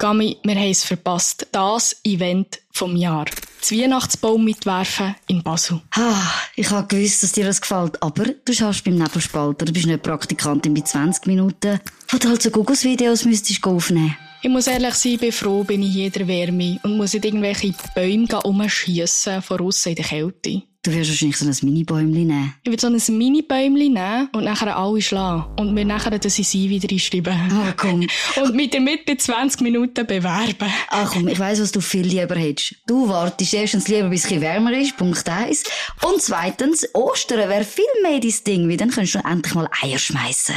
Gami, wir haben es verpasst. Das Event vom Jahr. Das Weihnachtsbaum mitwerfen in Basel. Ah, ich habe gewusst, dass dir das gefällt, aber du schaust beim Nebelspalter, du bist nicht Praktikantin bei 20 Minuten, wo du halt so Gugus-Videos müsstest aufnehmen. Ich muss ehrlich sein, bin froh, bin ich jeder Wärme und muss nicht irgendwelche Bäume umschiessen, von aussen in der Kälte. Du wirst wahrscheinlich so ein Mini-Bäumchen nehmen. Ich würde so ein Mini-Bäumchen nehmen und nachher alle schlagen. Und mir nachher das sie wieder einschreiben. Ah, komm. und mit der Mitte 20 Minuten bewerben. Ach komm, ich weiss, was du viel lieber hättest. Du wartest erstens lieber, bis es wärmer ist, Punkt eins. Und zweitens, Ostern wäre viel mehr dein Ding, weil dann könntest du endlich mal Eier schmeißen.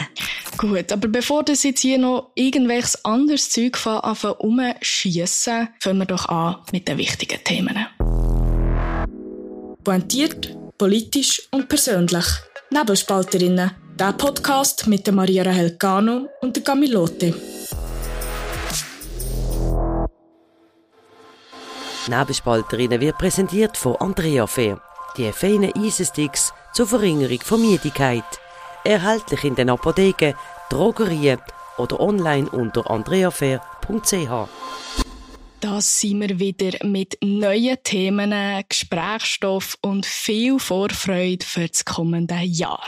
Gut, aber bevor das jetzt hier noch irgendwelches anderes Zeug anfangen umschiessen, fangen wir doch an mit den wichtigen Themen. Pointiert, politisch und persönlich. Nebelspalterinnen. Der Podcast mit der Maria Helcano und der Camilote. Nebelspalterinnen wird präsentiert von Andrea Fair. Die feinen Eisensticks zur Verringerung von Müdigkeit. Erhältlich in den Apotheken, Drogerien oder online unter andreafair.ch. Da sind wir wieder mit neuen Themen, Gesprächsstoff und viel Vorfreude für das kommende Jahr.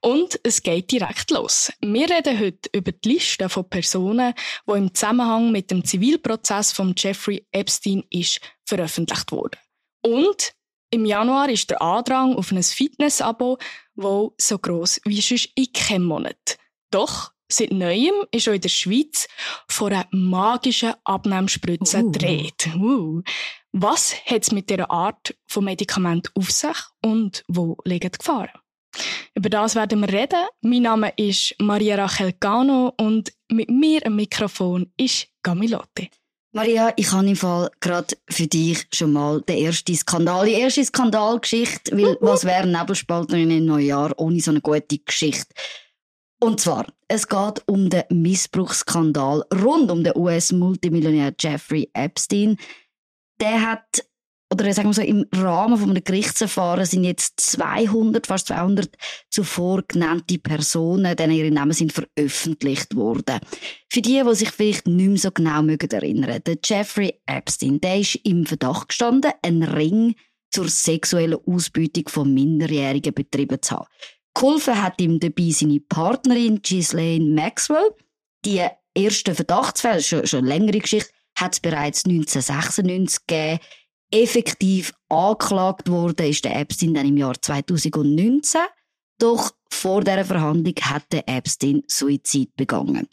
Und es geht direkt los. Wir reden heute über die Liste von Personen, die im Zusammenhang mit dem Zivilprozess von Jeffrey Epstein ist veröffentlicht wurden. Und im Januar ist der Andrang auf ein Fitness-Abo, wo so gross wie sonst in keinem Monat. Doch Seit Neuem ist auch in der Schweiz von einer magischen Abnehmspritze uh. gedreht. Uh. Was hat es mit dieser Art von Medikament auf sich und wo liegen die Gefahren? Über das werden wir reden. Mein Name ist Maria Rachel Gano und mit mir am Mikrofon ist Gamilotte. Maria, ich habe im Fall gerade für dich schon mal den ersten Skandal, die erste Skandalgeschichte, weil was wäre Nebelspalterin im Neujahr ohne so eine gute Geschichte? Und zwar, es geht um den Missbrauchsskandal rund um den US-Multimillionär Jeffrey Epstein. Der hat, oder sagen wir so, im Rahmen von einem Gerichtsverfahren sind jetzt 200, fast 200 zuvor genannte Personen, denen ihre Namen sind veröffentlicht worden. Für die, die sich vielleicht nicht mehr so genau mögen erinnern, der Jeffrey Epstein, der ist im Verdacht gestanden, einen Ring zur sexuellen Ausbeutung von Minderjährigen betrieben zu haben. Geholfen hat ihm dabei seine Partnerin Ghislaine Maxwell. Die ersten Verdachtsfälle, schon, schon längere Geschichte, hat es bereits 1996 gegeben. Effektiv angeklagt worden ist der Epstein dann im Jahr 2019. Doch vor dieser Verhandlung hat der Epstein Suizid begangen.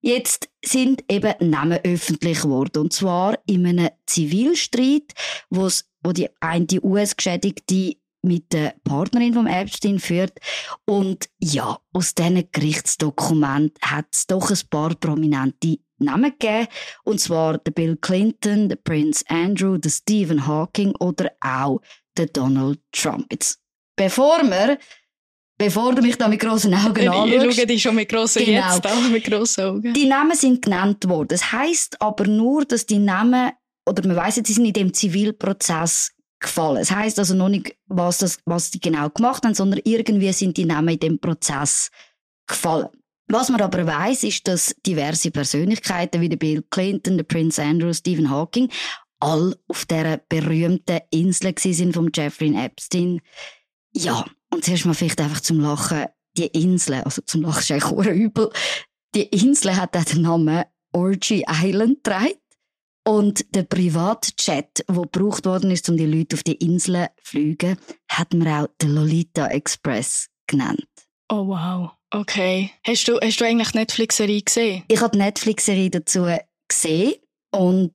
Jetzt sind eben Namen öffentlich geworden. Und zwar in einem Zivilstreit, wo die eine US-Geschädigte mit der Partnerin vom Epstein führt. Und ja, aus diesen Gerichtsdokumenten hat es doch ein paar prominente Namen gegeben. Und zwar der Bill Clinton, der Prince Andrew, der Stephen Hawking oder auch der Donald Trump. Jetzt, bevor wir Bevor du mich da mit grossen Augen anschaust. Ich schaue dich schon mit grossen genau. jetzt an, mit grossen Augen. Die Namen sind genannt worden. Das heisst aber nur, dass die Namen, oder man weiss jetzt, sie sind in dem Zivilprozess gefallen. Es heißt also noch nicht, was, das, was die genau gemacht haben, sondern irgendwie sind die Namen in dem Prozess gefallen. Was man aber weiß, ist, dass diverse Persönlichkeiten wie der Bill Clinton, der Prince Andrew, Stephen Hawking all auf der berühmten Insel sind vom Jeffrey Epstein. Ja, und zuerst mal vielleicht einfach zum Lachen, die Insel, also zum Lachen ist eigentlich übel, die Insel hat auch den Namen Orgy Island getragen. Und der Privatjet, der gebraucht worden ist, um die Leute auf die Inseln zu fliegen, hat man auch den Lolita Express genannt. Oh wow, okay. Hast du, hast du eigentlich Netflix-Serie gesehen? Ich habe die Netflix-Serie dazu gesehen und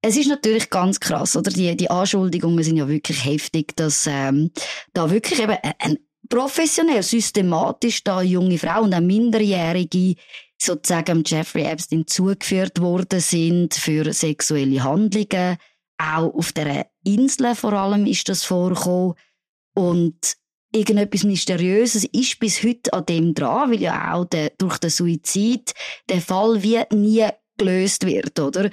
es ist natürlich ganz krass, oder? Die, die Anschuldigungen sind ja wirklich heftig, dass ähm, da wirklich eben ein professionell, systematisch da junge Frauen und auch Minderjährige sozusagen Jeffrey Epstein zugeführt worden sind für sexuelle Handlungen. Auch auf der Insel vor allem ist das vorgekommen. Und irgendetwas Mysteriöses ist bis heute an dem dran, weil ja auch der, durch den Suizid der Fall wie nie gelöst wird, oder?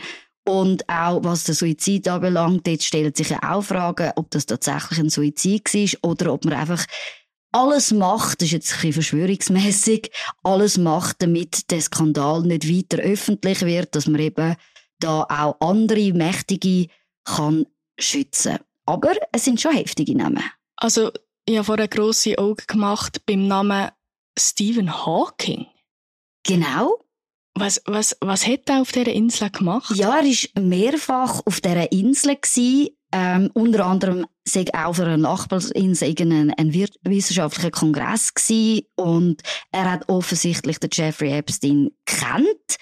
Und auch was den Suizid anbelangt, jetzt stellen sich ja auch Fragen, ob das tatsächlich ein Suizid war oder ob man einfach alles macht, das ist jetzt ein bisschen verschwörungsmässig, alles macht, damit der Skandal nicht weiter öffentlich wird, dass man eben da auch andere Mächtige kann schützen. Aber es sind schon heftige Namen. Also, ich habe vorher grosse Augen gemacht beim Namen Stephen Hawking. Genau. Was, was, was hat er auf dieser Insel gemacht? Ja, er war mehrfach auf dieser Insel. Gewesen. Ähm, unter anderem sei auch auf einer Nachbarinsel ein, ein wissenschaftlicher Kongress gewesen. und er hat offensichtlich den Jeffrey Epstein kennt.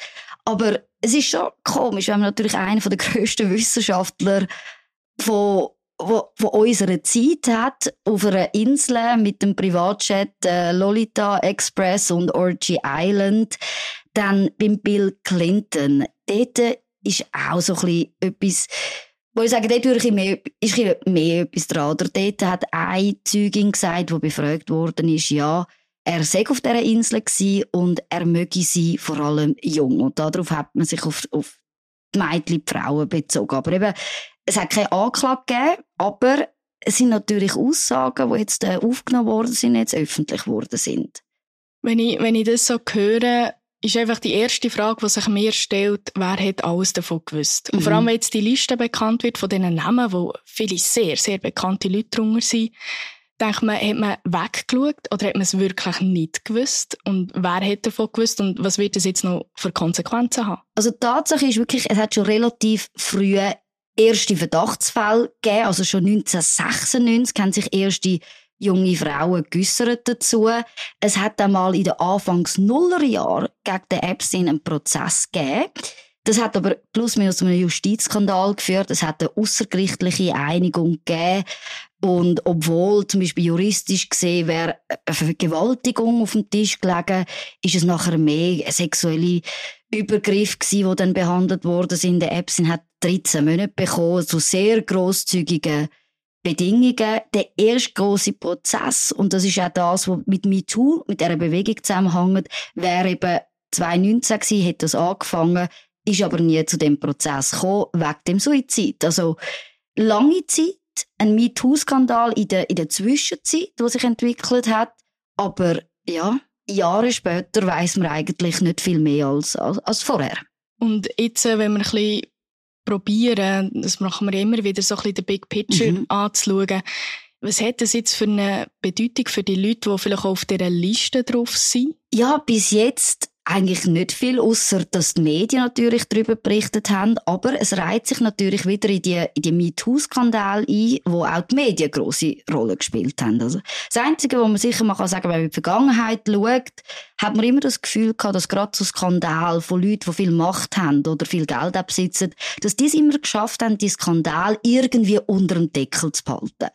Aber es ist schon komisch, wenn man natürlich einen der grössten Wissenschaftler von wo, wo Zeit hat, auf einer Insel mit dem Privatjet äh, Lolita Express und Orgy Island. Dann beim Bill Clinton. Dort ist auch so ein bisschen etwas, wo ich sage, dort mehr, ist mehr etwas dran. Oder dort hat eine Zeugin gesagt, die befragt worden ist, ja, er sei auf dieser Insel und er möge sie vor allem jung. Und darauf hat man sich auf, auf die Mädchen, die Frauen bezogen. Aber eben, es hat keine Anklage gegeben, aber es sind natürlich Aussagen, die jetzt äh, aufgenommen worden sind, jetzt öffentlich geworden sind. Wenn ich, wenn ich das so höre, ist einfach die erste Frage, die sich mir stellt, wer hat alles davon gewusst? Und vor allem, mhm. wenn jetzt die Liste bekannt wird von diesen Namen, wo viele sehr, sehr bekannte Leute drunter sind, denkt man, hat man weggeschaut oder hat man es wirklich nicht gewusst? Und wer hat davon gewusst und was wird das jetzt noch für Konsequenzen haben? Also die Tatsache ist wirklich, es hat schon relativ früh erste Verdachtsfälle gegeben. Also schon 1996 haben sich erste junge Frauen geäussert dazu. Es hat einmal in den Anfangs Nullerjahren gegen den Epstein einen Prozess gegeben. Das hat aber plus minus zu einem Justizskandal geführt. Es hat eine außergerichtliche Einigung gegeben. Und obwohl zum Beispiel juristisch gesehen wäre eine Vergewaltigung auf dem Tisch gelegen, ist es nachher mehr sexuelle Übergriff gewesen, die dann behandelt worden sind. Der Epstein hat 13 Monate bekommen, zu sehr grosszügigen Bedingungen. Der erste große Prozess, und das ist auch das, was mit MeToo, mit dieser Bewegung zusammenhängt, wäre eben 2019 gewesen, hat das angefangen, ist aber nie zu dem Prozess gekommen, wegen dem Suizid. Also, lange Zeit, ein MeToo-Skandal in der, in der Zwischenzeit, der sich entwickelt hat, aber ja, Jahre später weiß man eigentlich nicht viel mehr als, als, als vorher. Und jetzt, äh, wenn wir ein bisschen probieren, das machen wir immer wieder, so ein bisschen den Big Picture mhm. anzuschauen, was hat das jetzt für eine Bedeutung für die Leute, die vielleicht auch auf dieser Liste drauf sind? Ja, bis jetzt eigentlich nicht viel, außer dass die Medien natürlich darüber berichtet haben. Aber es reiht sich natürlich wieder in die, in die MeToo-Skandal ein, wo auch die Medien große Rolle gespielt haben. Also das Einzige, was man sicher mal kann sagen, wenn man in die Vergangenheit schaut, hat man immer das Gefühl gehabt, dass gerade so Skandal von Leuten, die viel Macht haben oder viel Geld besitzen, dass die es immer geschafft haben, die Skandal irgendwie unter dem Deckel zu behalten.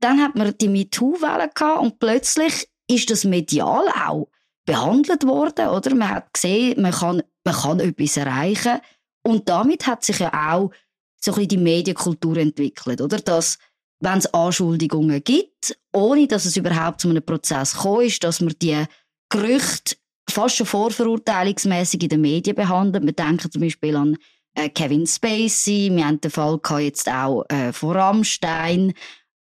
Dann hat man die MeToo-Welle gehabt und plötzlich ist das medial auch behandelt worden, oder? Man hat gesehen, man kann, man kann etwas erreichen. Und damit hat sich ja auch so ein bisschen die Medienkultur entwickelt, oder? Dass, wenn es Anschuldigungen gibt, ohne dass es überhaupt zu einem Prozess gekommen ist, dass man die Gerüchte fast schon vorverurteilungsmäßig in den Medien behandelt. Wir denken zum Beispiel an äh, Kevin Spacey, wir haben den Fall jetzt auch äh, von Rammstein.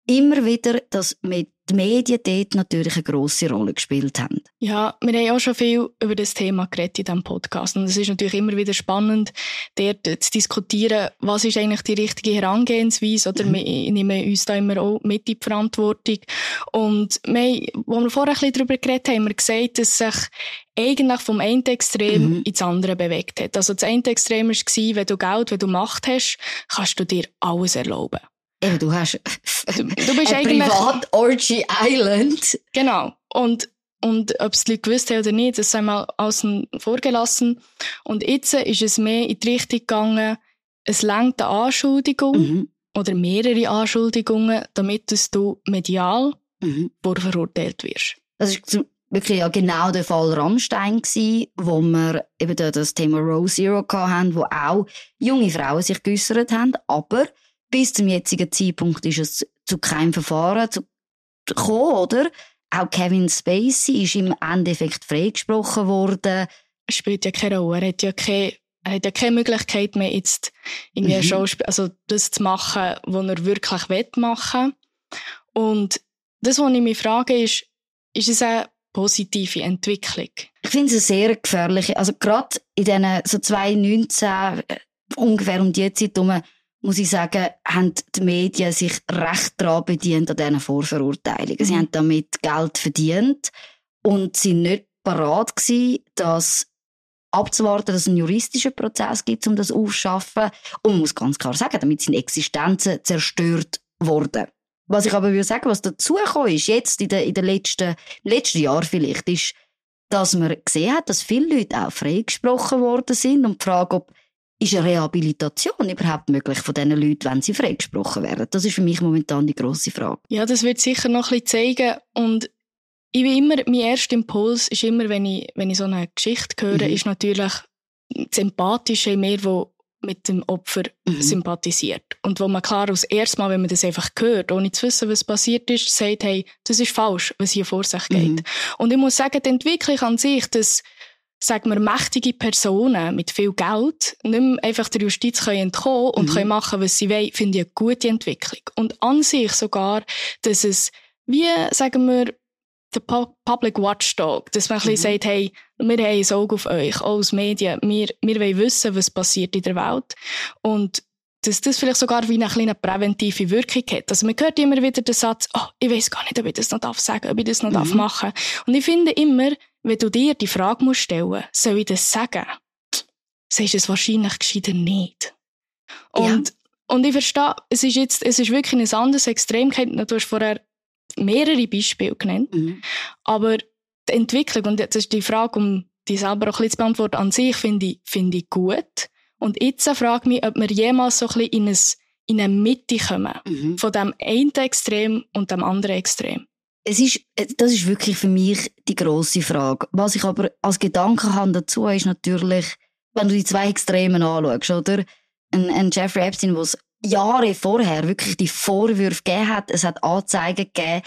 Immer wieder, dass mit die Medien dort natürlich eine grosse Rolle gespielt haben. Ja, wir haben auch schon viel über das Thema geredet in diesem Podcast. Und es ist natürlich immer wieder spannend, dort zu diskutieren, was ist eigentlich die richtige Herangehensweise. Oder mhm. wir nehmen uns da immer auch mit in die Verantwortung. Und wir, wo wir vorher ein bisschen darüber geredet haben, haben wir gesagt, dass sich eigentlich vom einen Extrem mhm. ins andere bewegt hat. Also das eine Extrem war, wenn du Geld, wenn du Macht hast, kannst du dir alles erlauben. Eben, du hast du bist ein privat Orgy Island. Genau. Und, und ob es die Leute gewusst haben oder nicht, das sei mal außen vorgelassen. Und jetzt ist es mehr in die Richtung gegangen, es längt eine Anschuldigung mhm. oder mehrere Anschuldigungen, damit du medial mhm. verurteilt wirst. Das ist wirklich ja genau der Fall Rammstein gsi, wo wir eben das Thema Row Zero hatten, wo auch junge Frauen sich geäussert haben, aber bis zum jetzigen Zeitpunkt ist es zu keinem Verfahren zu gekommen, oder? Auch Kevin Spacey ist im Endeffekt freigesprochen worden. Es spielt ja keine Rolle. Er hat ja keine, er hat ja keine Möglichkeit mehr, jetzt irgendwie mhm. Schauspiel, also das zu machen, was er wirklich will machen. Und das, was ich mich frage, ist, ist es eine positive Entwicklung? Ich finde es eine sehr gefährliche. Also gerade in diesen so 2019, ungefähr um die Zeit herum, muss ich sagen, haben die Medien sich recht daran bedient an diesen Vorverurteilungen. Mhm. Sie haben damit Geld verdient und sind nicht parat gewesen, das abzuwarten, dass es einen juristischen Prozess gibt, um das aufzuschaffen. Und man muss ganz klar sagen, damit sind Existenzen zerstört worden. Was ich aber würde sagen, was dazugekommen ist, jetzt in den, in den letzten, letzten Jahren vielleicht, ist, dass man gesehen hat, dass viele Leute auch freigesprochen worden sind und die Frage, ob ist eine Rehabilitation überhaupt möglich von diesen Leuten, wenn sie freigesprochen werden? Das ist für mich momentan die grosse Frage. Ja, das wird sicher noch ein bisschen zeigen. Und ich bin immer, mein erster Impuls ist immer, wenn ich, wenn ich so eine Geschichte höre, mhm. ist natürlich das Empathische in mir, wo mit dem Opfer mhm. sympathisiert. Und wo man klar aus erste Mal, wenn man das einfach hört, ohne zu wissen, was passiert ist, sagt, hey, das ist falsch, was hier vor sich geht. Mhm. Und ich muss sagen, die Entwicklung an sich, dass sagen wir, mächtige Personen mit viel Geld nicht mehr einfach der Justiz können entkommen und mhm. können machen, was sie wollen, finde ich eine gute Entwicklung. Und an sich sogar, dass es, wie, sagen wir, der Public Watchdog, dass man mhm. ein bisschen sagt, hey, wir haben ein Auge auf euch, auch als Medien, wir, wir wollen wissen, was passiert in der Welt. Und dass das vielleicht sogar wie eine kleine präventive Wirkung hat. Also man hört immer wieder den Satz, oh, ich weiß gar nicht, ob ich das noch darf sagen, ob ich das noch mhm. darf machen. Und ich finde immer, wenn du dir die Frage musst stellen, soll ich das sagen? Sagst du es wahrscheinlich gescheiter nicht. Und, ja. und ich verstehe, es ist jetzt, es ist wirklich ein anderes Extrem. Du hast vorher mehrere Beispiele genannt. Mhm. Aber die Entwicklung, und das ist die Frage, um die selber auch ein bisschen zu beantworten, an sich finde ich, finde ich gut. Und jetzt frage ich mich, ob wir jemals so ein bisschen in, ein, in eine Mitte kommen. Mhm. Von dem einen Extrem und dem anderen Extrem. Es ist, das ist wirklich für mich die grosse Frage. Was ich aber als Gedanke habe dazu, ist natürlich, wenn du die zwei Extremen anschaust, oder? Ein, ein Jeffrey Epstein, der Jahre vorher wirklich die Vorwürfe gegeben hat, es hat Anzeigen gegeben,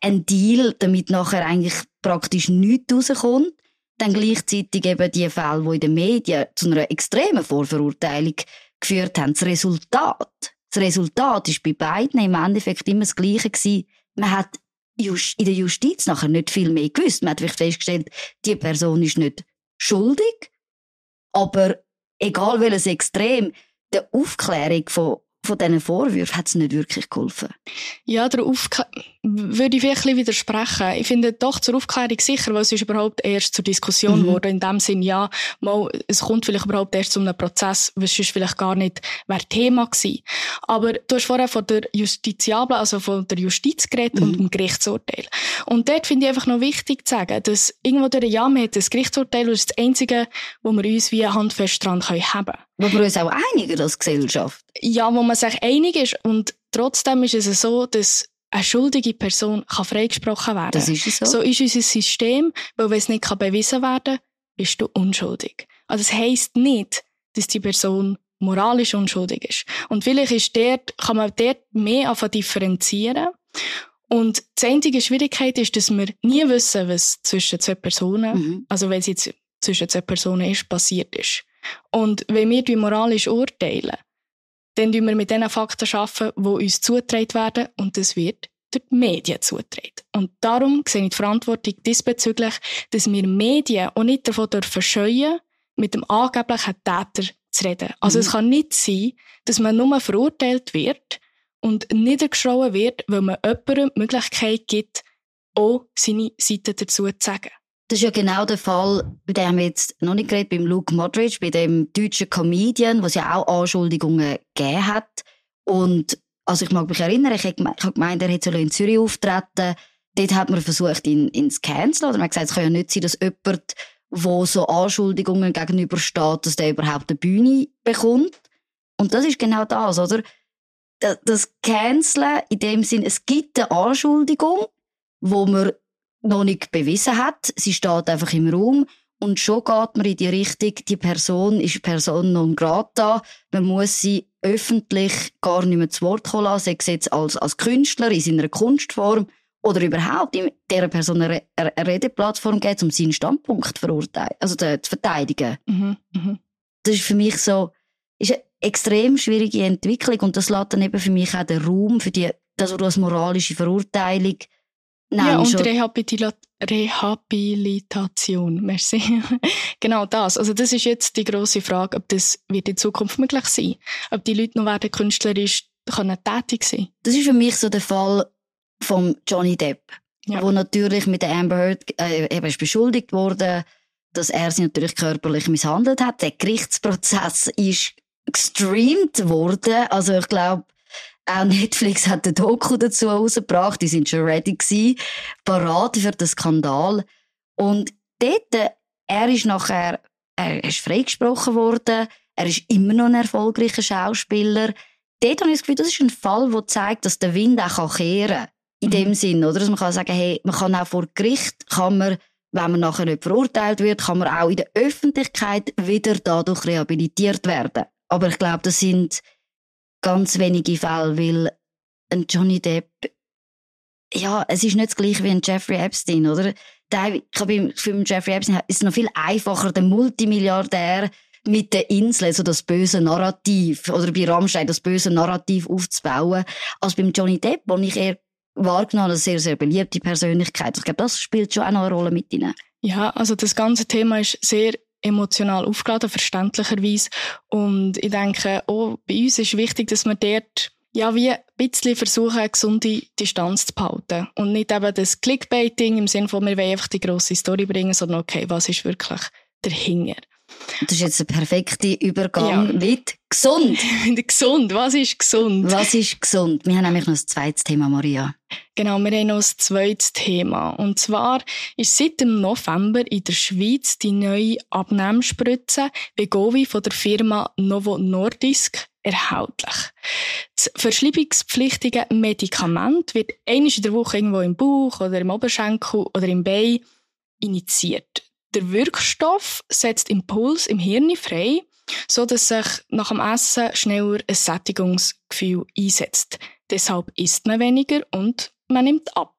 ein Deal, damit nachher eigentlich praktisch nichts rauskommt. Dann gleichzeitig eben die Fälle, die in den Medien zu einer extremen Vorverurteilung geführt haben. Das Resultat, das Resultat ist bei beiden im Endeffekt immer das Gleiche gewesen. Man hat in der Justiz nachher nicht viel mehr gewusst. Man hat vielleicht festgestellt, die Person ist nicht schuldig, aber egal welches Extrem, der Aufklärung von von diesen Vorwürfen hat es nicht wirklich geholfen. Ja, der Aufklär würde ich vielleicht widersprechen. Ich finde doch zur Aufklärung sicher, weil es ist überhaupt erst zur Diskussion mhm. wurde. In dem Sinn, ja, mal, es kommt vielleicht überhaupt erst zu einem Prozess, was sonst vielleicht gar nicht wäre Thema gewesen. Aber du hast vorher von der Justiziable, also von der Justiz geredet mhm. und dem Gerichtsurteil. Und dort finde ich einfach noch wichtig zu sagen, dass irgendwo durch ja, man hat das Gerichtsurteil, das ist das Einzige, wo wir uns wie handfest dran haben können. Wo wir uns auch einigen als Gesellschaft. Ja, wo man sich einig ist. Und trotzdem ist es so, dass eine schuldige Person kann freigesprochen werden. Das ist so. So ist unser System, weil wenn es nicht bewiesen werden kann, bist du unschuldig. Also das heisst nicht, dass die Person moralisch unschuldig ist. Und vielleicht ist dort, kann man dort mehr anfangen differenzieren. Und die einzige Schwierigkeit ist, dass wir nie wissen, was zwischen zwei Personen, mhm. also wenn es jetzt zwischen zwei Personen ist, passiert ist. Und wenn wir moralisch urteilen, dann tun wir mit den Fakten arbeiten, die uns zugetragen werden und das wird durch die Medien zugetragen. Und darum sehe ich die Verantwortung diesbezüglich, dass wir Medien auch nicht davon dürfen scheuen, mit dem angeblichen Täter zu reden. Also mhm. es kann nicht sein, dass man nur verurteilt wird und niedergeschrien wird, weil man jemandem die Möglichkeit gibt, auch seine Seite dazu zu sagen. Das ist ja genau der Fall, bei dem wir jetzt noch nicht geredet, beim Luke Modric, bei dem deutschen Comedian, was ja auch Anschuldigungen gegeben hat. Und, also ich mag mich erinnern, ich habe gemeint, er hätte in Zürich auftreten. Dort hat man versucht, ihn, ihn zu canceln. Oder man hat gesagt, es kann ja nicht sein, dass jemand, wo so Anschuldigungen gegenübersteht, dass der überhaupt eine Bühne bekommt. Und das ist genau das, oder? Das Canceln in dem Sinn, es gibt eine Anschuldigung, wo man noch nicht bewiesen hat. Sie steht einfach im Raum. Und schon geht man in die Richtung, die Person ist Person non grata. Man muss sie öffentlich gar nicht mehr zu Wort kommen lassen, sei es jetzt als, als Künstler in seiner Kunstform oder überhaupt in dieser Person eine, eine Redeplattform geben, um seinen Standpunkt verurteilen, also zu, zu verteidigen. Mhm, mh. Das ist für mich so, ist eine extrem schwierige Entwicklung und das lässt dann eben für mich auch den Raum für die, das, was du als moralische Verurteilung Nein, ja, und schon. Rehabilitation. Rehabilitation. Merci. genau das. Also das ist jetzt die große Frage, ob das wird in Zukunft möglich sein, ob die Leute noch werden künstlerisch können tätig sein. Das ist für mich so der Fall von Johnny Depp, ja. wo natürlich mit der Amber Heard äh, eben ist beschuldigt wurde, dass er sie natürlich körperlich misshandelt hat. Der Gerichtsprozess ist gestreamt worden. Also ich glaube, auch Netflix hat ein Doku dazu rausgebracht. Die sind schon ready gewesen, parat für den Skandal. Und dort, er ist nachher, er ist freigesprochen worden. Er ist immer noch ein erfolgreicher Schauspieler. Dort habe ich das Gefühl, das ist ein Fall, der zeigt, dass der Wind auch kehren kann. In mhm. dem Sinn, oder? Dass man kann sagen, hey, man kann auch vor Gericht, kann man, wenn man nachher nicht verurteilt wird, kann man auch in der Öffentlichkeit wieder dadurch rehabilitiert werden. Aber ich glaube, das sind ganz wenige Fälle, weil ein Johnny Depp, ja, es ist nicht das gleiche wie ein Jeffrey Epstein, oder? Der, ich glaube, für Jeffrey Epstein ist es noch viel einfacher, der Multimilliardär mit der Insel, so das böse Narrativ, oder bei Rammstein das böse Narrativ aufzubauen, als beim Johnny Depp, wo ich eher wahrgenommen als sehr, sehr beliebte Persönlichkeit. Ich glaube, das spielt schon auch noch eine Rolle mit ihnen. Ja, also das ganze Thema ist sehr emotional aufgeladen, verständlicherweise. Und ich denke, auch bei uns ist wichtig, dass wir dort ja, wie ein bisschen versuchen, eine gesunde Distanz zu behalten. Und nicht eben das Clickbaiting im Sinne von, wir wollen einfach die grosse Story bringen, sondern okay, was ist wirklich dahinter? Das ist jetzt ein perfekter Übergang ja. mit gesund. gesund, was ist gesund? Was ist gesund? Wir haben nämlich noch ein zweites Thema, Maria. Genau, wir haben noch ein zweites Thema. Und zwar ist seit dem November in der Schweiz die neue Abnehmspritze Begovi von der Firma Novo Nordisk erhältlich. Das verschreibungspflichtige Medikament wird einmal in der Woche irgendwo im Bauch oder im Oberschenkel oder im Bein initiiert. Der Wirkstoff setzt Impuls im Hirn frei, so dass sich nach dem Essen schneller ein Sättigungsgefühl einsetzt. Deshalb isst man weniger und man nimmt ab.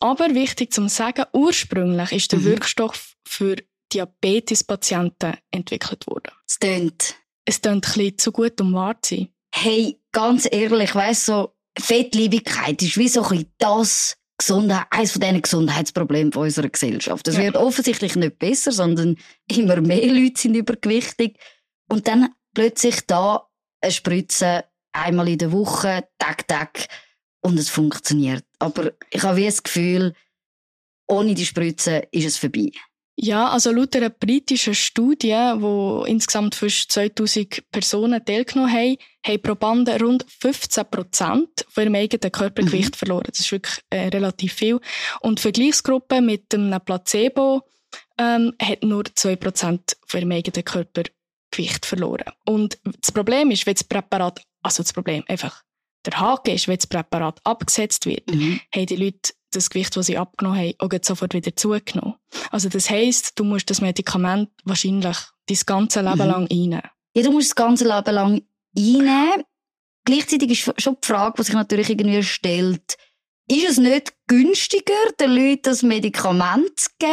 Aber wichtig zum sagen, ursprünglich ist der mhm. Wirkstoff für Diabetespatienten entwickelt worden. Es tönt. Es tönt ein bisschen zu gut, um wahr zu sein. Hey, ganz ehrlich, weißt so, Fettliebigkeit ist wie so ein das Gesundheit, eines von diesen Gesundheitsproblemen unserer Gesellschaft. Es ja. wird offensichtlich nicht besser, sondern immer mehr Leute sind übergewichtig. Und dann plötzlich da eine Spritze einmal in der Woche, Tag, Tag, und es funktioniert. Aber ich habe wie das Gefühl, ohne die Spritze ist es vorbei. Ja, also laut einer britischen Studie, wo insgesamt fast 2000 Personen teilgenommen haben, haben Probanden rund 15 Prozent von ihrem eigenen Körpergewicht mhm. verloren. Das ist wirklich äh, relativ viel. Und die Vergleichsgruppe mit einem Placebo ähm, hat nur 2 Prozent von ihrem eigenen Körpergewicht verloren. Und das Problem ist, wenn das Präparat, also das Problem einfach, der Haken ist, wenn das Präparat abgesetzt wird, mhm. haben die Leute das Gewicht, das sie abgenommen haben, auch sofort wieder zugenommen. Also das heisst, du musst das Medikament wahrscheinlich dein ganze Leben mhm. lang einnehmen. Ja, du musst das ganze Leben lang einnehmen. Gleichzeitig ist schon die Frage, die sich natürlich irgendwie stellt, ist es nicht günstiger, den Leuten das Medikament zu geben,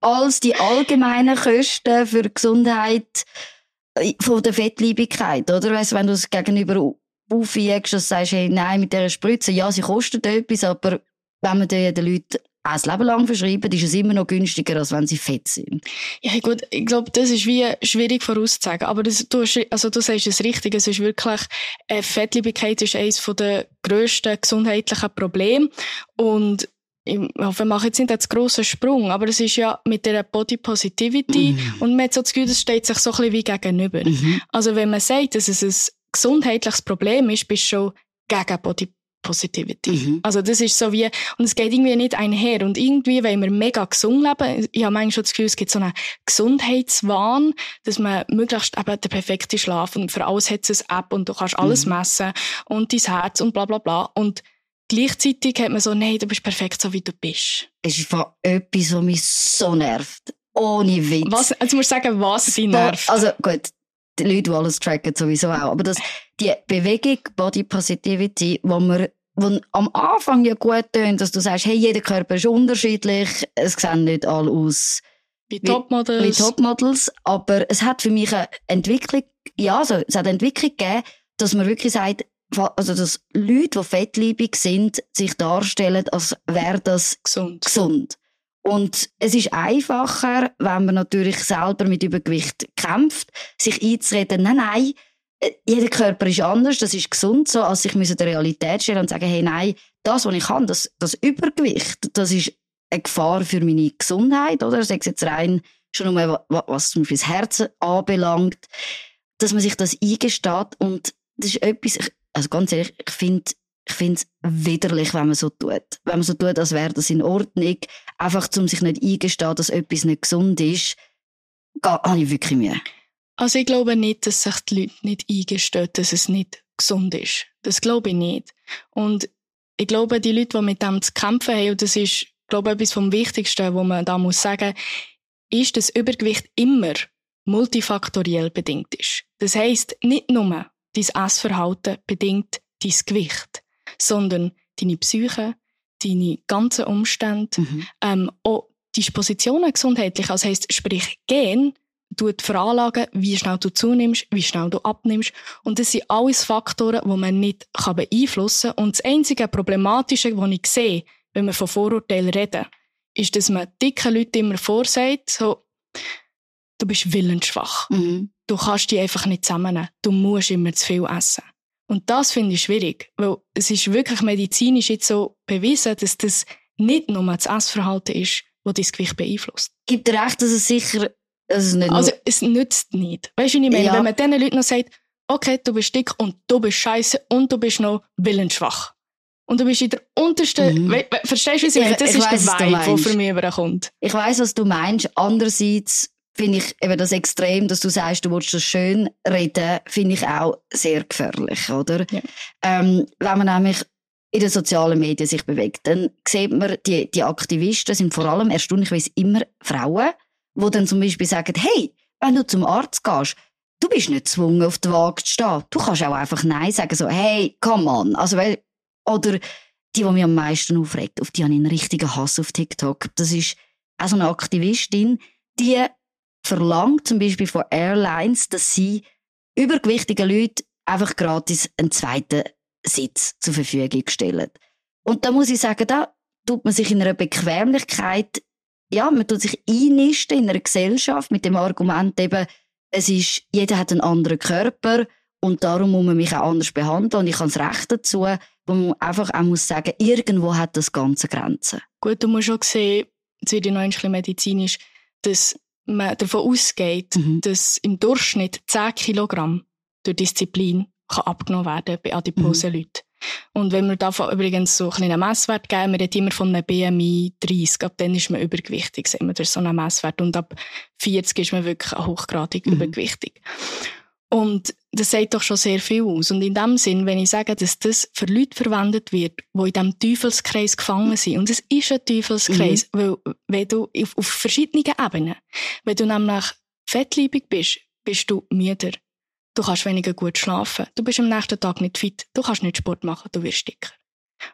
als die allgemeinen Kosten für die Gesundheit äh, von der Fettliebigkeit, oder? Weißt, wenn du es gegenüber aufwiegst und sagst, hey, nein, mit dieser Spritze, ja, sie kostet etwas, aber wenn man den Leuten ein Leben lang verschreiben, ist es immer noch günstiger, als wenn sie fett sind. Ja, gut, ich glaube, das ist wie schwierig vorauszusagen. Aber das, du, also, du sagst es richtig. Es ist wirklich, äh, Fettliebigkeit ist eines der grössten gesundheitlichen Probleme. Und ich hoffe, wir machen jetzt nicht einen grossen Sprung, aber es ist ja mit der Body Positivity mhm. und man hat so das Gefühl, das steht sich so ein bisschen wie gegenüber. Mhm. Also wenn man sagt, dass es ein gesundheitliches Problem ist, bist du schon gegen Body Positivity. Mhm. Also das ist so wie, und es geht irgendwie nicht einher. Und irgendwie, weil wir mega gesund leben, ich habe manchmal schon das Gefühl, es gibt so einen Gesundheitswahn, dass man möglichst eben den perfekten Schlaf und für alles hat es eine App und du kannst alles mhm. messen und dein Herz und bla bla bla. Und gleichzeitig hat man so, nein, du bist perfekt so, wie du bist. Es ist von etwas, was mich so nervt. Ohne Witz. Was, jetzt musst du sagen, was sie nervt. Also gut, die Leute, die alles tracken, sowieso auch. Aber das, die Bewegung Body Positivity, wo man wo am Anfang ja gut tönt, dass du sagst, hey, jeder Körper ist unterschiedlich, es sehen nicht alle aus wie, Topmodels. Wie Topmodels, aber es hat für mich eine Entwicklung, ja, also, es hat eine Entwicklung gegeben, dass man wirklich sagt, also dass Leute, die fettliebig sind, sich darstellen, als wäre das gesund. gesund. Und es ist einfacher, wenn man natürlich selber mit Übergewicht kämpft, sich einzureden, nein, nein, äh, jeder Körper ist anders, das ist gesund so, als sich der Realität stellen und sagen, hey, nein, das, was ich kann, das, das Übergewicht, das ist eine Gefahr für meine Gesundheit, oder? Es jetzt rein schon nur, was zum Beispiel das Herz anbelangt, dass man sich das eingesteht und das ist etwas, also ganz ehrlich, ich finde, ich finde es widerlich, wenn man so tut. Wenn man so tut, als wäre das in Ordnung, einfach um sich nicht eingestehen, dass etwas nicht gesund ist, habe ich wirklich Mühe. Also ich glaube nicht, dass sich die Leute nicht eingestehen, dass es nicht gesund ist. Das glaube ich nicht. Und ich glaube, die Leute, die mit dem zu kämpfen haben, und das ist, glaube ich, etwas vom Wichtigsten, was man da muss sagen, ist, dass Übergewicht immer multifaktoriell bedingt ist. Das heisst, nicht nur dein Essverhalten bedingt dein Gewicht, sondern deine Psyche, deine ganzen Umstände, mhm. ähm, auch Dispositionen gesundheitlich, also heisst, sprich Gen, tut veranlagen, wie schnell du zunimmst, wie schnell du abnimmst. Und das sind alles Faktoren, die man nicht beeinflussen kann. Und das einzige Problematische, was ich sehe, wenn wir von Vorurteilen reden, ist, dass man dicken Leuten immer vorsagt, so, du bist willensschwach. Mhm. Du kannst die einfach nicht zusammennehmen. Du musst immer zu viel essen. Und das finde ich schwierig, weil es ist wirklich medizinisch jetzt so bewiesen, dass das nicht nur das Essverhalten ist, das dein Gewicht beeinflusst. Gibt dir recht, dass es sicher also, nicht also es nützt nicht. Weißt du, was ich meine? Ja. Wenn man diesen Leuten noch sagt, okay, du bist dick und du bist scheiße und du bist noch willensschwach. Und du bist in der untersten, mhm. verstehst du, was ich meine? Das ich ist weiss, der Vibe, der für mich überkommt. Ich weiss, was du meinst. Andererseits finde ich eben das Extrem, dass du sagst, du willst das schön reden, finde ich auch sehr gefährlich, oder? Ja. Ähm, wenn man nämlich in den sozialen Medien sich bewegt, dann sieht man, die, die Aktivisten sind vor allem erstaunlicherweise immer Frauen, die dann zum Beispiel sagen, hey, wenn du zum Arzt gehst, du bist nicht gezwungen, auf der Waage zu stehen. Du kannst auch einfach Nein sagen, so, hey, come on. Also, weil, oder die, die mich am meisten aufregt, auf die habe ich einen richtigen Hass auf TikTok. Das ist auch so eine Aktivistin, die verlangt zum Beispiel von Airlines, dass sie übergewichtigen Leuten einfach gratis einen zweiten Sitz zur Verfügung stellen. Und da muss ich sagen, da tut man sich in einer Bequemlichkeit ja, man tut sich einnisten in einer Gesellschaft mit dem Argument eben, es ist, jeder hat einen anderen Körper und darum muss man mich auch anders behandeln und ich habe das Recht dazu, wo man einfach auch muss sagen, irgendwo hat das Ganze Grenzen. Gut, du musst auch sehen, jetzt wird ja noch ein bisschen medizinisch, dass man davon ausgeht, mhm. dass im Durchschnitt 10 Kilogramm durch Disziplin kann abgenommen werden bei adiposen mhm. Leuten. Und wenn wir davon übrigens so einen Messwert geben, wir reden immer von einem BMI 30, ab dann ist man übergewichtig, sehen wir, das so einen Messwert. Und ab 40 ist man wirklich hochgradig mhm. übergewichtig. Und das sagt doch schon sehr viel aus. Und in dem Sinn, wenn ich sage, dass das für Leute verwendet wird, die in diesem Teufelskreis gefangen sind, und es ist ein Teufelskreis, mhm. weil, wenn du auf, auf verschiedenen Ebenen, wenn du nämlich fettliebig bist, bist du müder. Du kannst weniger gut schlafen. Du bist am nächsten Tag nicht fit. Du kannst nicht Sport machen. Du wirst dicker.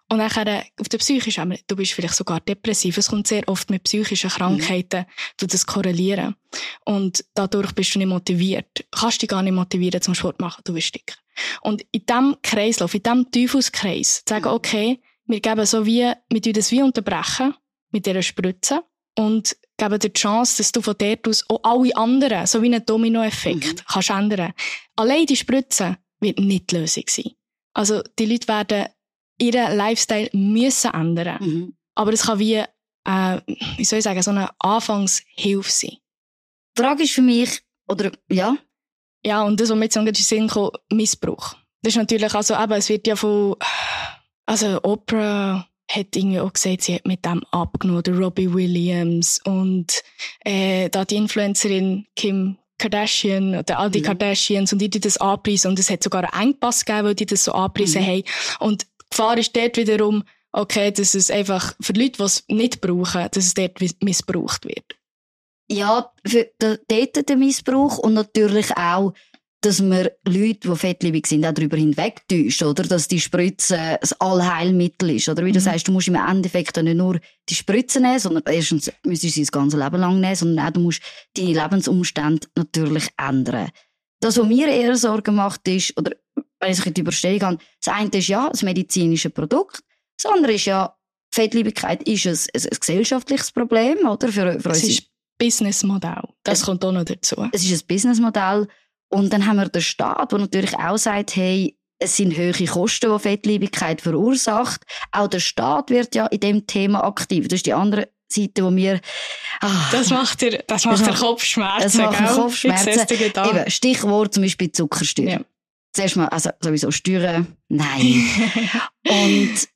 Und nachher, auf der psychischen Ebene, du bist vielleicht sogar depressiv. Es kommt sehr oft mit psychischen Krankheiten, mhm. du das korrelieren. Und dadurch bist du nicht motiviert. Kannst dich gar nicht motivieren zum Sport machen. Du wirst dicker. Und in diesem Kreislauf, in diesem Teufelskreis, sagen, mhm. okay, wir geben so wie, wir tun das wie unterbrechen, mit dieser Spritze. Und geben dir die Chance, dass du von dort aus auch alle anderen, so wie ein Dominoeffekt, mhm. kannst ändern. Allein die Spritze wird nicht die Lösung sein. Also, die Leute werden ihren Lifestyle müssen ändern. Mhm. Aber es kann wie, äh, wie soll ich sagen, so eine Anfangshilfe sein. Die Frage ist für mich, oder, ja? Ja, und das, was mir jetzt in den Sinn kommt, Missbrauch. Das ist natürlich, also eben, es wird ja von, also Oprah, hat irgendwie auch gesagt, sie hat mit dem abgenommen, der Robbie Williams und äh, da die Influencerin Kim Kardashian oder all die mhm. Kardashians und die, die das anpreisen und es hat sogar einen Engpass gegeben, weil die das so anpreisen mhm. haben und die Gefahr ist dort wiederum, okay, dass es einfach für Leute, die es nicht brauchen, dass es dort missbraucht wird. Ja, für dort der Missbrauch und natürlich auch dass man Leute, die fettliebig sind, auch darüber hinwegtäuscht, oder? Dass die Spritze das Allheilmittel ist, oder? Wie du mhm. sagst, du musst im Endeffekt nicht nur die Spritze nehmen, sondern erstens müsstest du sie das ganze Leben lang nehmen, sondern auch du musst deine Lebensumstände natürlich ändern. Das, was mir eher Sorgen macht, ist, oder wenn ich es die Überstellung habe. Das eine ist ja das medizinische Produkt. Das andere ist ja, Fettliebigkeit ist ein, ein, ein gesellschaftliches Problem, oder? Für, für es ist ein Businessmodell. Das es, kommt auch noch dazu. Es ist ein Businessmodell. Und dann haben wir den Staat, der natürlich auch sagt, hey, es sind hohe Kosten, die Fettliebigkeit verursacht. Auch der Staat wird ja in dem Thema aktiv. Das ist die andere Seite, wo mir ach, das macht dir, das macht das dir Kopfschmerzen. Das macht Kopfschmerzen. Eben, Stichwort zum Beispiel Zuckersteuer. Ja. Zuerst mal, also sowieso Steuern, nein. Und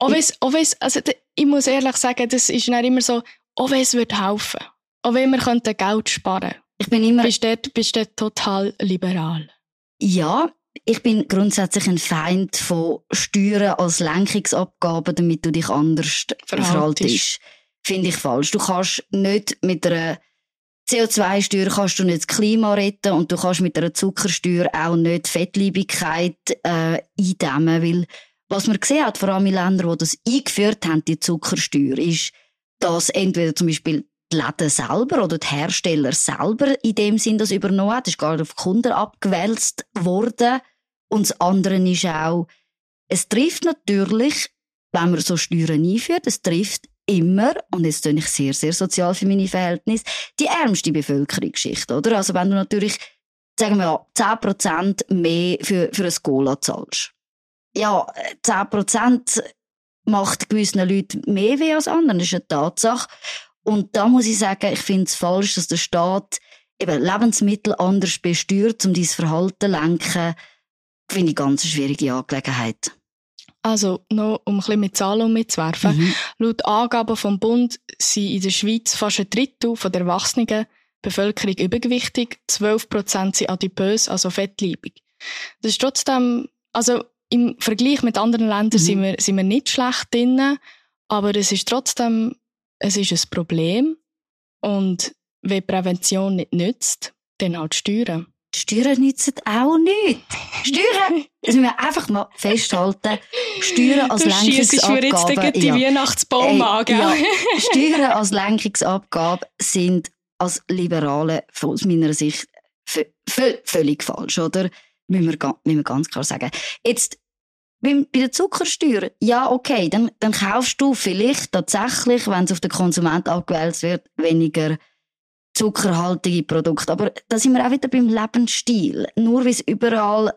auch wenn's, auch wenn's, also ich muss ehrlich sagen, das ist nicht immer so, auch wenn es würde helfen, auch wenn wir könnten Geld sparen. Ich bin immer. Bist du bist dort total liberal? Ja, ich bin grundsätzlich ein Feind von Steuern als Lenkungsabgaben, damit du dich anders verhaltest. Finde ich falsch. Du kannst nicht mit einer CO2-Steuer kannst du nicht das Klima retten und du kannst mit einer Zuckersteuer auch nicht Fettliebigkeit äh, eindämmen, weil was man gesehen hat, vor allem in Ländern, die das eingeführt haben, die Zuckersteuer, ist, dass entweder zum Beispiel die Läden selber oder die Hersteller selber in dem Sinn das übernommen haben. Das ist gar auf Kunden abgewälzt worden. Und das andere ist auch, es trifft natürlich, wenn man so Steuern einführt, es trifft immer, und jetzt bin ich sehr, sehr sozial für meine Verhältnisse, die ärmste Bevölkerungsschicht, oder? Also wenn du natürlich, sagen wir mal, 10% mehr für, für ein Cola zahlst. Ja, 10% macht gewissen Leuten mehr weh als anderen, das ist eine Tatsache. Und da muss ich sagen, ich finde es falsch, dass der Staat eben Lebensmittel anders besteuert, um dein Verhalten zu lenken. Finde ich ganz eine schwierige Angelegenheit. Also, noch um ein bisschen mit Zahlen mitzuwerfen. Mhm. Laut Angaben vom Bund sind in der Schweiz fast ein Drittel von der erwachsenen Bevölkerung übergewichtig, 12 Prozent sind adipös, also fettliebig. Das ist trotzdem, also im Vergleich mit anderen Ländern mhm. sind, wir, sind wir nicht schlecht drin, aber es ist trotzdem es ist ein Problem. Und wenn Prävention nicht nützt, dann halt Steuern. Die Steuern nützen auch nicht. Steuern, das müssen wir einfach mal festhalten. Steuern als Lenkungsabgabe. Du jetzt gegen die. Weihnachtsbaum an, ja. Steuern als Lenkungsabgabe sind als Liberale aus meiner Sicht völlig falsch, oder? Müssen wir, müssen wir ganz klar sagen. Jetzt, bei der Zuckersteuer, ja, okay, dann, dann kaufst du vielleicht tatsächlich, wenn es auf den Konsument abgewählt wird, weniger zuckerhaltige Produkte. Aber da sind wir auch wieder beim Lebensstil. Nur weil es überall,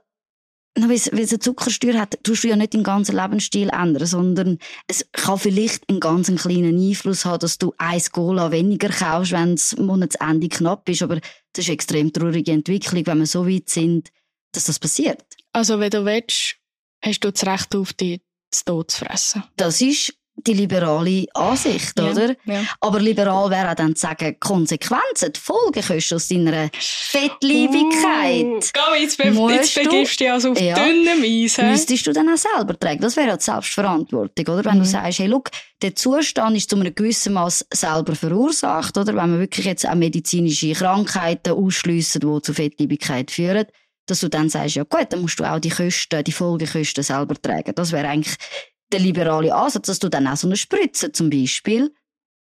weil es, eine Zuckersteuer hat, tust du ja nicht den ganzen Lebensstil ändern, sondern es kann vielleicht einen ganz kleinen Einfluss haben, dass du ein Cola weniger kaufst, wenn es Monatsende knapp ist. Aber das ist eine extrem traurige Entwicklung, wenn wir so weit sind, dass das passiert. Also, wenn du willst, hast du das Recht auf dich zu Tod zu fressen. Das ist die liberale Ansicht, ja, oder? Ja. Aber liberal wäre auch dann zu sagen, Konsequenzen, die Folgekosten aus deiner Fettliebigkeit. Uh, jetzt, be jetzt begibst du dich also auf ja, dünnem Eis. Müsstest du dann auch selber tragen. Das wäre ja die Selbstverantwortung, oder? Wenn mhm. du sagst, hey, look, der Zustand ist zu einem gewissen Maß selber verursacht, oder? Wenn man wirklich jetzt auch medizinische Krankheiten ausschliessen, die zu Fettliebigkeit führen, dass du dann sagst, ja gut, dann musst du auch die Kosten, die Folgekosten selber tragen. Das wäre eigentlich der liberale Ansatz, dass du dann auch so eine Spritze zum Beispiel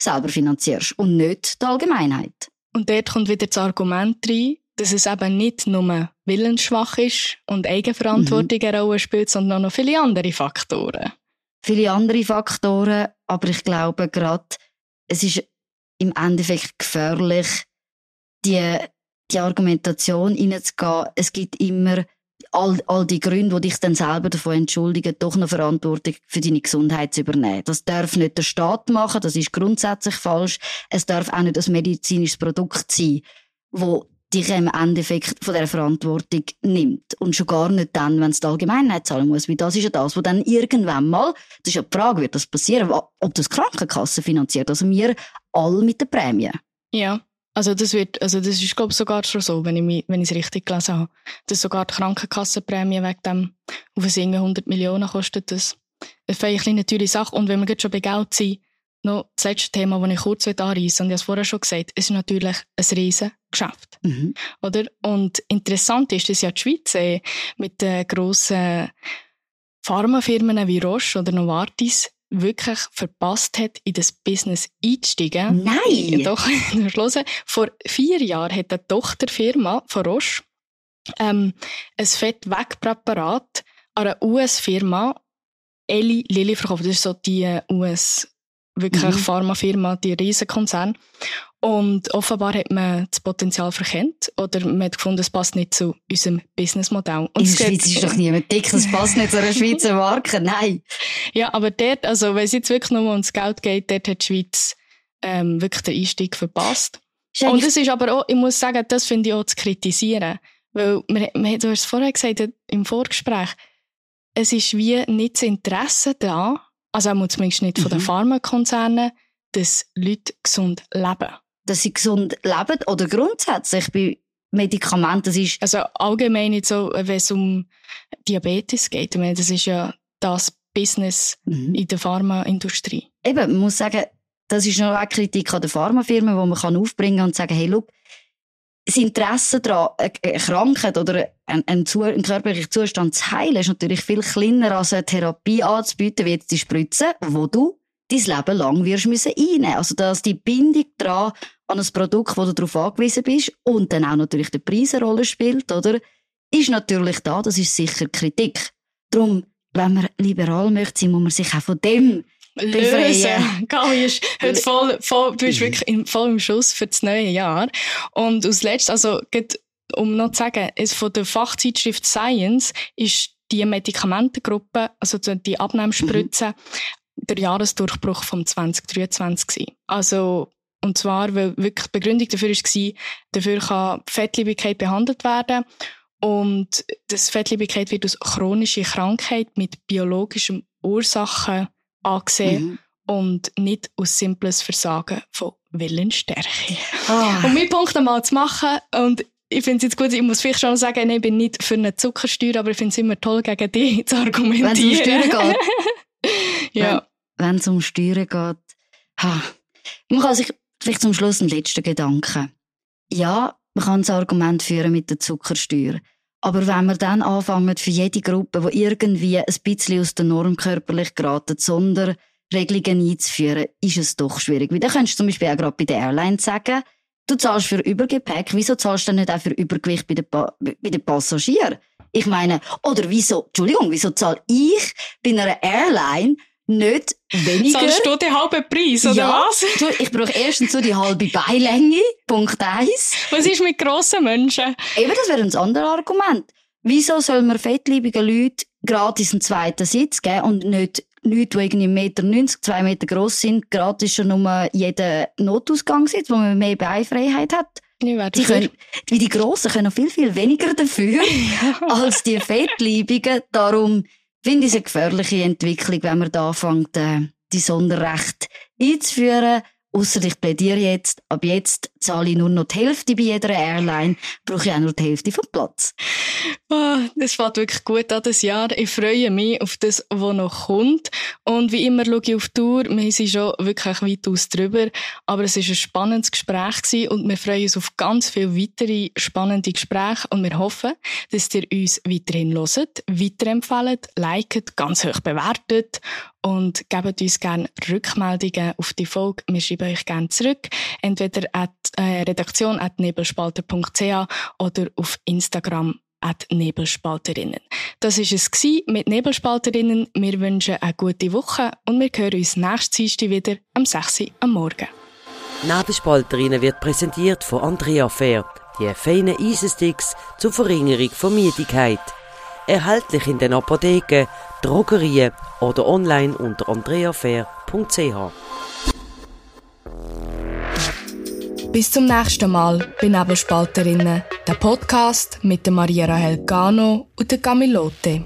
selber finanzierst und nicht die Allgemeinheit. Und dort kommt wieder das Argument rein, dass es eben nicht nur willensschwach ist und Eigenverantwortung mhm. eine Rolle spielt, sondern auch noch viele andere Faktoren. Viele andere Faktoren, aber ich glaube gerade, es ist im Endeffekt gefährlich, die die Argumentation hineinzugehen, es gibt immer all, all die Gründe, die dich dann selber davon entschuldigen, doch noch Verantwortung für deine Gesundheit zu übernehmen. Das darf nicht der Staat machen, das ist grundsätzlich falsch. Es darf auch nicht ein medizinisches Produkt sein, wo dich im Endeffekt von der Verantwortung nimmt. Und schon gar nicht dann, wenn es die Allgemeinheit zahlen muss. Weil das ist ja das, was dann irgendwann mal, das ist ja die Frage, wird das passieren, ob das Krankenkasse finanziert. Also wir alle mit der Prämie. Ja. Also das wird, also das ist glaube ich sogar schon so, wenn ich mich, wenn ich es richtig gelesen habe, dass sogar die Krankenkassenprämie wegen dem auf ein 100 Millionen kostet das. Ist eine teure Sache. Und wenn wir jetzt schon bei Geld sind, noch das letzte Thema, das ich kurz anreißen und ich habe es vorher schon gesagt, ist natürlich ein riesen Geschäft. Mhm. Oder? Und interessant ist, dass ja die Schweiz äh, mit den grossen Pharmafirmen wie Roche oder Novartis wirklich verpasst hat, in das Business einzusteigen. Nein! Doch, Vor vier Jahren hat eine Tochterfirma von Roche ähm, ein Fettwegpräparat an eine US-Firma, Eli Lilly verkauft. Das ist so die US- wirklich mhm. Pharmafirma, die Riesenkonzern. Und offenbar hat man das Potenzial verkennt oder man hat gefunden, es passt nicht zu unserem Businessmodell. Und In der Schweiz ist doch niemand dick, es passt nicht zu einer Schweizer Marke, nein. Ja, aber dort, also wenn es jetzt wirklich nur ums Geld geht, dort hat die Schweiz ähm, wirklich den Einstieg verpasst. Und es ist aber auch, ich muss sagen, das finde ich auch zu kritisieren. Weil, wir, wir, du hast es vorher gesagt, im Vorgespräch, es ist wie nicht das Interesse da, also auch zumindest nicht von den mhm. Pharmakonzernen, dass Leute gesund leben dass sie gesund leben oder grundsätzlich bei Medikamenten. Das ist also allgemein nicht so, wenn es um Diabetes geht. Ich meine, das ist ja das Business mhm. in der Pharmaindustrie. Eben, man muss sagen, das ist noch eine Kritik an den Pharmafirmen, die man kann aufbringen kann und sagen, hey, look, das Interesse daran, eine Krankheit oder einen, einen, einen, körperlichen Zustand zu heilen, ist natürlich viel kleiner als eine Therapie anzubieten, wie jetzt die Spritze, wo du dein Leben lang wirst müssen einnehmen. Also, dass die Bindung dran an ein Produkt, wo du darauf angewiesen bist und dann auch natürlich die Preis eine Rolle spielt, oder? Ist natürlich da, das ist sicher Kritik. Darum, wenn man liberal möchte sein, muss man sich auch von dem lösen. Gali ist heute voll, voll, du bist wirklich im, voll im Schuss für das neue Jahr. Und aus letzt, also, um noch zu sagen, es von der Fachzeitschrift Science ist die Medikamentengruppe, also die Abnehmspritze, mhm der Jahresdurchbruch vom 2023 gewesen. Also, und zwar, weil wirklich die Begründung dafür war, dafür kann Fettliebigkeit behandelt werden. Und das Fettliebigkeit wird als chronische Krankheit mit biologischen Ursachen angesehen mhm. und nicht aus simples Versagen von Willensstärke. Oh. Um meinen Punkt einmal zu machen, und ich finde es jetzt gut, ich muss vielleicht schon sagen, ich bin nicht für eine Zuckersteuer, aber ich finde es immer toll, gegen dich zu argumentieren. Wenn es um Steuern geht. ja wenn es um Steuern geht. Ha. Man kann sich vielleicht zum Schluss einen letzten Gedanken. Ja, man kann das Argument führen mit der Zuckersteuer. Aber wenn wir dann anfangen, für jede Gruppe, die irgendwie ein bisschen aus der Norm körperlich geraten, Sonderregelungen einzuführen, ist es doch schwierig. Weil dann könntest du zum Beispiel auch gerade bei den Airlines sagen, du zahlst für Übergepäck, wieso zahlst du dann nicht auch für Übergewicht bei den, pa bei den Passagieren? Ich meine, oder wieso, Entschuldigung, wieso zahle ich bei einer Airline nicht weniger. Zahlst du den halben Preis, oder ja, was? ich brauche erstens so die halbe Beilänge, Punkt eins. Was ist mit grossen Menschen? Eben, das wäre ein anderes Argument. Wieso soll man fettliebigen Leuten gratis einen zweiten Sitz geben und nicht Leute, die irgendwie 1,90 Meter, 2 Meter gross sind, gratis schon nur jeden Notausgang sitzt, wo man mehr Beifreiheit hat? Die können, wie die Grossen können noch viel, viel weniger dafür als die Fettliebigen. Darum, finde ich eine gefährliche Entwicklung, wenn man da anfängt, äh, die Sonderrechte einzuführen. Ausser ich plädiere jetzt, ab jetzt zahle ich nur noch die Hälfte bei jeder Airline, brauche ich auch nur die Hälfte vom Platz. Oh, das fängt wirklich gut an das Jahr. Ich freue mich auf das, was noch kommt. Und wie immer schaue ich auf die Tour. Wir sind schon wirklich weit aus drüber. Aber es war ein spannendes Gespräch und wir freuen uns auf ganz viele weitere spannende Gespräche und wir hoffen, dass ihr uns weiterhin hört, weiterempfehlt, liket, ganz hoch bewertet und gebt uns gerne Rückmeldungen auf die Folge. Wir schreiben euch gerne zurück. Entweder at äh, redaktion.nebelspalter.ch oder auf Instagram at Nebelspalterinnen. Das war es mit Nebelspalterinnen. Wir wünschen eine gute Woche und wir hören uns nächstes Dienstag wieder am 6. Uhr am Morgen. Nebelspalterinnen wird präsentiert von Andrea Fair, die feinen Eisensticks zur Verringerung von Müdigkeit. Erhältlich in den Apotheken, Drogerien oder online unter andreafair.ch. Bis zum nächsten Mal bei Nebelspalterinnen, der Podcast mit der Maria Rahel Gano und der Camilote.